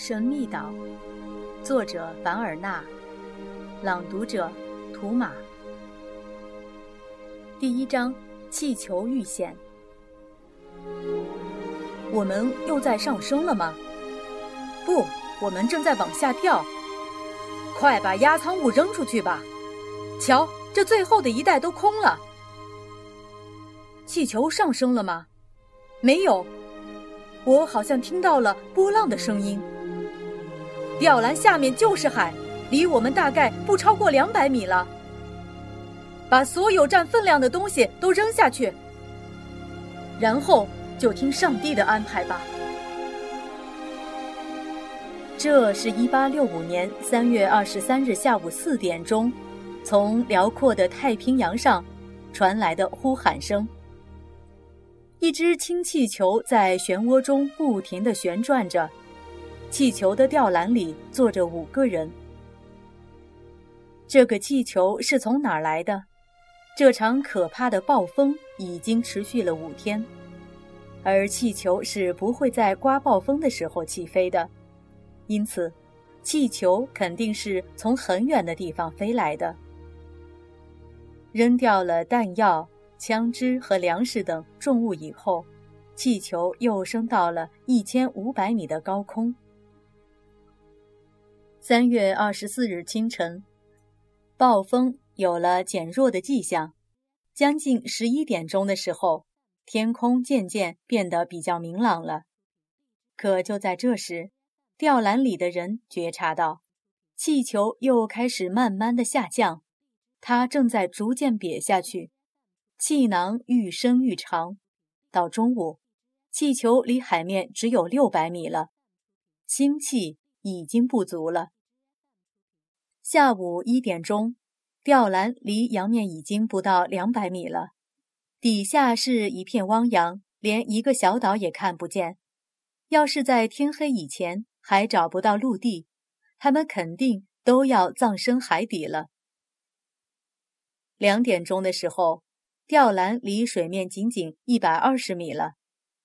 神秘岛，作者凡尔纳，朗读者图马。第一章：气球遇险。我们又在上升了吗？不，我们正在往下掉。快把压舱物扔出去吧！瞧，这最后的一袋都空了。气球上升了吗？没有。我好像听到了波浪的声音。吊篮下面就是海，离我们大概不超过两百米了。把所有占分量的东西都扔下去，然后就听上帝的安排吧。这是一八六五年三月二十三日下午四点钟，从辽阔的太平洋上传来的呼喊声。一只氢气球在漩涡中不停地旋转着，气球的吊篮里坐着五个人。这个气球是从哪儿来的？这场可怕的暴风已经持续了五天，而气球是不会在刮暴风的时候起飞的，因此，气球肯定是从很远的地方飞来的。扔掉了弹药。枪支和粮食等重物以后，气球又升到了一千五百米的高空。三月二十四日清晨，暴风有了减弱的迹象。将近十一点钟的时候，天空渐渐变得比较明朗了。可就在这时，吊篮里的人觉察到，气球又开始慢慢的下降，它正在逐渐瘪下去。气囊愈伸愈长，到中午，气球离海面只有六百米了，氢气已经不足了。下午一点钟，吊篮离洋面已经不到两百米了，底下是一片汪洋，连一个小岛也看不见。要是在天黑以前还找不到陆地，他们肯定都要葬身海底了。两点钟的时候。吊篮离水面仅仅一百二十米了，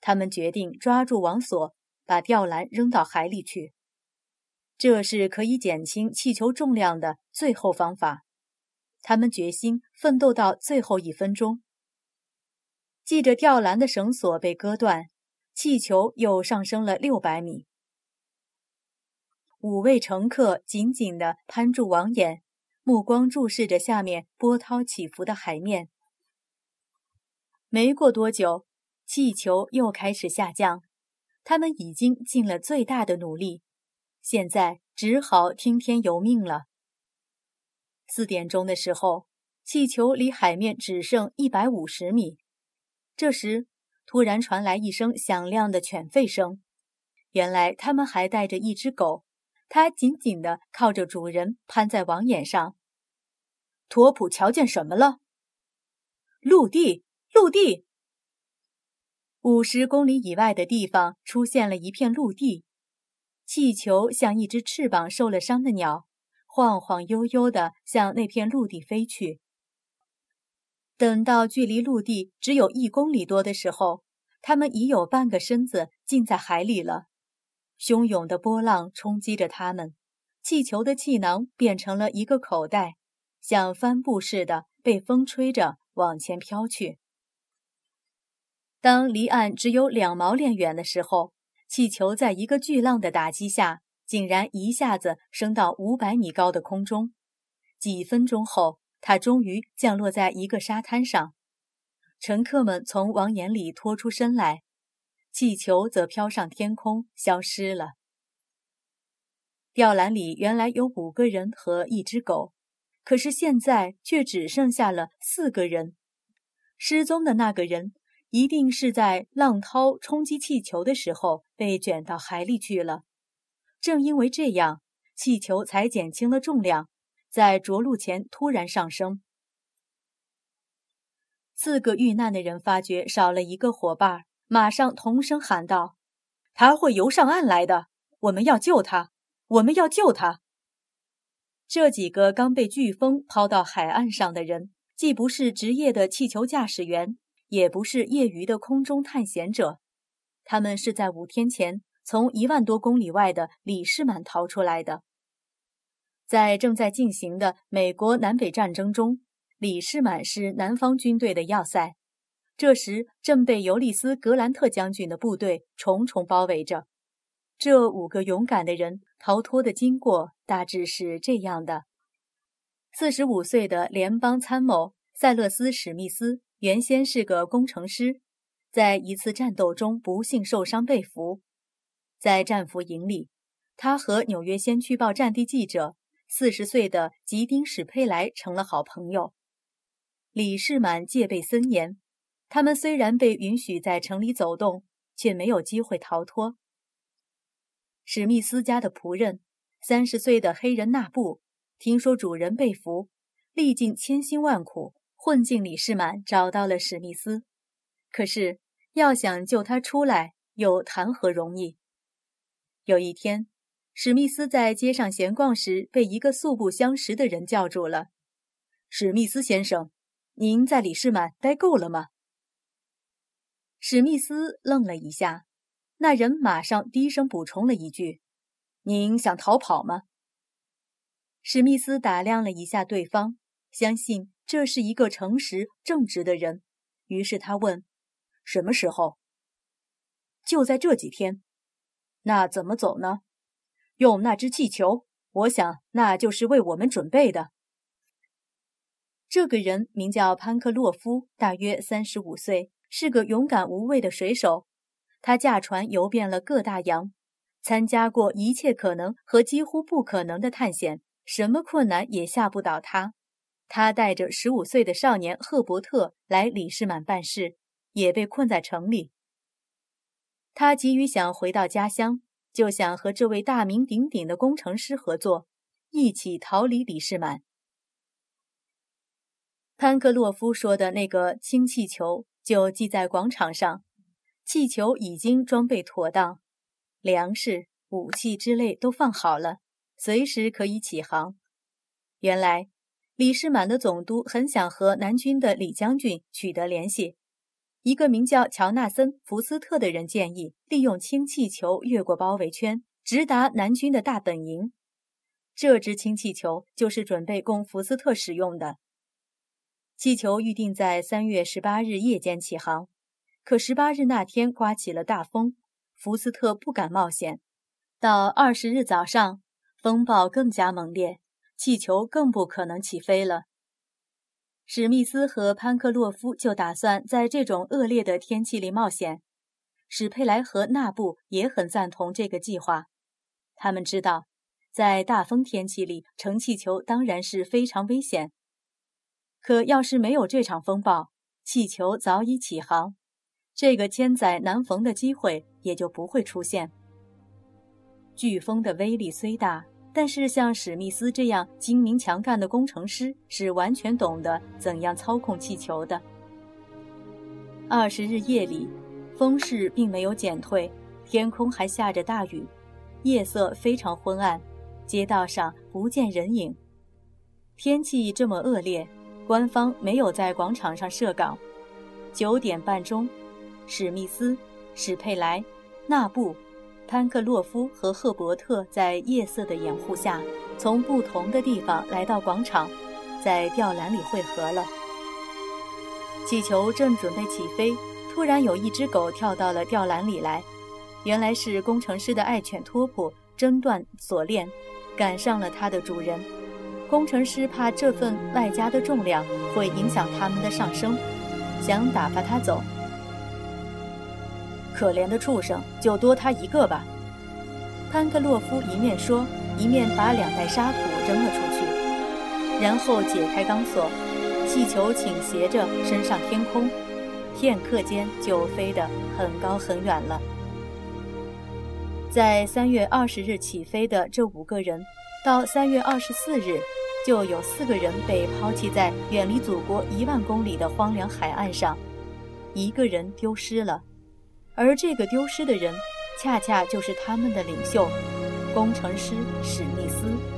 他们决定抓住网索，把吊篮扔到海里去。这是可以减轻气球重量的最后方法。他们决心奋斗到最后一分钟。系着吊篮的绳索被割断，气球又上升了六百米。五位乘客紧紧地攀住网眼，目光注视着下面波涛起伏的海面。没过多久，气球又开始下降。他们已经尽了最大的努力，现在只好听天由命了。四点钟的时候，气球离海面只剩一百五十米。这时，突然传来一声响亮的犬吠声。原来，他们还带着一只狗，它紧紧地靠着主人，攀在网眼上。托普瞧见什么了？陆地。陆地，五十公里以外的地方出现了一片陆地。气球像一只翅膀受了伤的鸟，晃晃悠悠地向那片陆地飞去。等到距离陆地只有一公里多的时候，它们已有半个身子浸在海里了。汹涌的波浪冲击着它们，气球的气囊变成了一个口袋，像帆布似的被风吹着往前飘去。当离岸只有两毛链远的时候，气球在一个巨浪的打击下，竟然一下子升到五百米高的空中。几分钟后，它终于降落在一个沙滩上。乘客们从网眼里拖出身来，气球则飘上天空，消失了。吊篮里原来有五个人和一只狗，可是现在却只剩下了四个人。失踪的那个人。一定是在浪涛冲击气球的时候被卷到海里去了。正因为这样，气球才减轻了重量，在着陆前突然上升。四个遇难的人发觉少了一个伙伴，马上同声喊道：“他会游上岸来的！我们要救他！我们要救他！”这几个刚被飓风抛到海岸上的人，既不是职业的气球驾驶员。也不是业余的空中探险者，他们是在五天前从一万多公里外的李士满逃出来的。在正在进行的美国南北战争中，李士满是南方军队的要塞。这时正被尤利斯·格兰特将军的部队重重包围着。这五个勇敢的人逃脱的经过大致是这样的：四十五岁的联邦参谋塞勒斯·史密斯原先是个工程师，在一次战斗中不幸受伤被俘，在战俘营里，他和纽约先驱报战地记者。四十岁的吉丁·史佩莱成了好朋友。李士满戒备森严，他们虽然被允许在城里走动，却没有机会逃脱。史密斯家的仆人，三十岁的黑人纳布，听说主人被俘，历尽千辛万苦，混进李士满，找到了史密斯。可是要想救他出来，又谈何容易？有一天。史密斯在街上闲逛时，被一个素不相识的人叫住了。“史密斯先生，您在李士满待够了吗？”史密斯愣了一下，那人马上低声补充了一句：“您想逃跑吗？”史密斯打量了一下对方，相信这是一个诚实正直的人，于是他问：“什么时候？”“就在这几天。”“那怎么走呢？”用那只气球，我想那就是为我们准备的。这个人名叫潘克洛夫，大约三十五岁，是个勇敢无畏的水手。他驾船游遍了各大洋，参加过一切可能和几乎不可能的探险，什么困难也吓不倒他。他带着十五岁的少年赫伯特来李士满办事，也被困在城里。他急于想回到家乡。就想和这位大名鼎鼎的工程师合作，一起逃离李士满。潘克洛夫说的那个氢气球就系在广场上，气球已经装备妥当，粮食、武器之类都放好了，随时可以起航。原来，李士满的总督很想和南军的李将军取得联系。一个名叫乔纳森·福斯特的人建议，利用氢气球越过包围圈，直达南军的大本营。这只氢气球就是准备供福斯特使用的。气球预定在三月十八日夜间起航，可十八日那天刮起了大风，福斯特不敢冒险。到二十日早上，风暴更加猛烈，气球更不可能起飞了。史密斯和潘克洛夫就打算在这种恶劣的天气里冒险。史佩莱和纳布也很赞同这个计划。他们知道，在大风天气里乘气球当然是非常危险。可要是没有这场风暴，气球早已起航，这个千载难逢的机会也就不会出现。飓风的威力虽大。但是，像史密斯这样精明强干的工程师是完全懂得怎样操控气球的。二十日夜里，风势并没有减退，天空还下着大雨，夜色非常昏暗，街道上不见人影。天气这么恶劣，官方没有在广场上设岗。九点半钟，史密斯、史佩莱、纳布。潘克洛夫和赫伯特在夜色的掩护下，从不同的地方来到广场，在吊篮里汇合了。气球正准备起飞，突然有一只狗跳到了吊篮里来，原来是工程师的爱犬托普挣断锁链，赶上了它的主人。工程师怕这份外加的重量会影响他们的上升，想打发它走。可怜的畜生，就多他一个吧。潘克洛夫一面说，一面把两袋沙土扔了出去，然后解开钢索，气球倾斜着升上天空，片刻间就飞得很高很远了。在三月二十日起飞的这五个人，到三月二十四日，就有四个人被抛弃在远离祖国一万公里的荒凉海岸上，一个人丢失了。而这个丢失的人，恰恰就是他们的领袖，工程师史密斯。